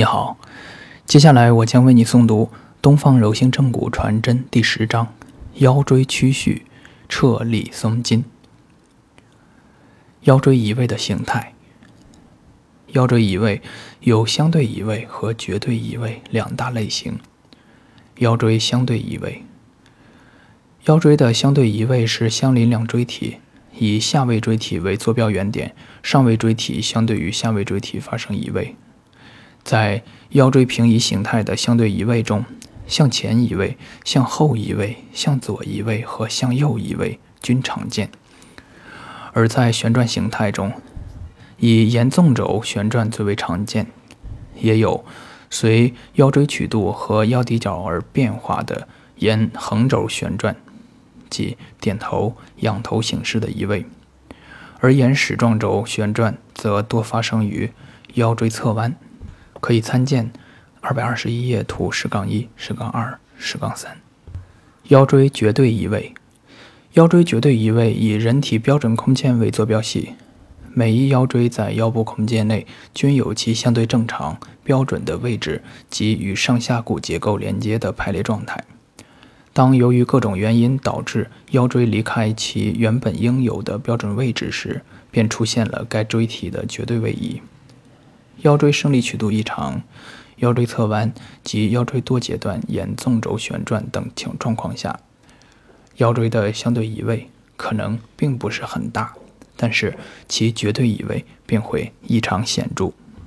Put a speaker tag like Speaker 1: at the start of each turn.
Speaker 1: 你好，接下来我将为你诵读《东方柔性正骨传真》第十章：腰椎屈曲序，撤力松筋。腰椎移位的形态。腰椎移位有相对移位和绝对移位两大类型。腰椎相对移位。腰椎的相对移位是相邻两椎体，以下位椎体为坐标原点，上位椎体相对于下位椎体发生移位。在腰椎平移形态的相对移位中，向前移位、向后移位、向左移位和向右移位均常见；而在旋转形态中，以沿纵轴旋转最为常见，也有随腰椎曲度和腰骶角而变化的沿横轴旋转。即点头、仰头形式的移位，而沿矢状轴旋转则多发生于腰椎侧弯。可以参见二百二十一页图十杠一、十杠二、十杠三。腰椎绝对移位，腰椎绝对移位以人体标准空间为坐标系，每一腰椎在腰部空间内均有其相对正常、标准的位置及与上下骨结构连接的排列状态。当由于各种原因导致腰椎离开其原本应有的标准位置时，便出现了该椎体的绝对位移。腰椎生理曲度异常、腰椎侧弯及腰椎多节段沿纵轴旋转等情状况下，腰椎的相对移位可能并不是很大，但是其绝对移位便会异常显著。